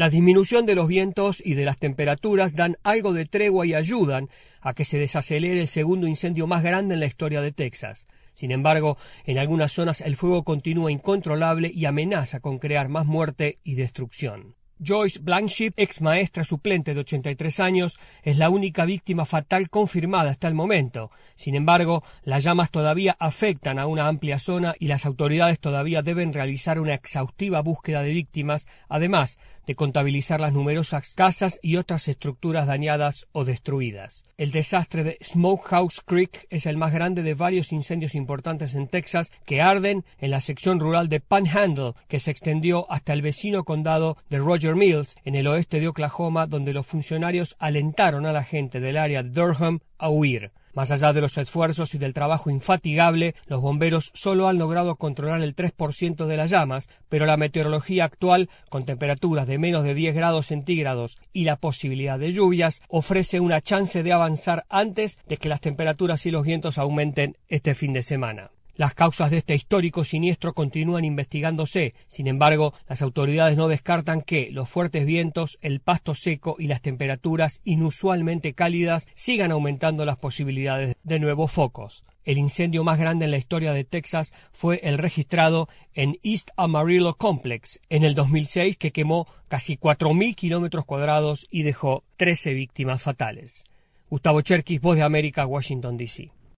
La disminución de los vientos y de las temperaturas dan algo de tregua y ayudan a que se desacelere el segundo incendio más grande en la historia de Texas. Sin embargo, en algunas zonas el fuego continúa incontrolable y amenaza con crear más muerte y destrucción. Joyce Blanchip, ex maestra suplente de 83 años, es la única víctima fatal confirmada hasta el momento. Sin embargo, las llamas todavía afectan a una amplia zona y las autoridades todavía deben realizar una exhaustiva búsqueda de víctimas, además de contabilizar las numerosas casas y otras estructuras dañadas o destruidas. El desastre de Smokehouse Creek es el más grande de varios incendios importantes en Texas que arden en la sección rural de Panhandle, que se extendió hasta el vecino condado de Roger Mills, en el oeste de Oklahoma, donde los funcionarios alentaron a la gente del área de Durham a huir. Más allá de los esfuerzos y del trabajo infatigable, los bomberos solo han logrado controlar el 3% de las llamas, pero la meteorología actual, con temperaturas de menos de 10 grados centígrados y la posibilidad de lluvias, ofrece una chance de avanzar antes de que las temperaturas y los vientos aumenten este fin de semana. Las causas de este histórico siniestro continúan investigándose. Sin embargo, las autoridades no descartan que los fuertes vientos, el pasto seco y las temperaturas inusualmente cálidas sigan aumentando las posibilidades de nuevos focos. El incendio más grande en la historia de Texas fue el registrado en East Amarillo Complex en el 2006 que quemó casi 4.000 kilómetros cuadrados y dejó 13 víctimas fatales. Gustavo Cherkis, Voz de América, Washington, D.C.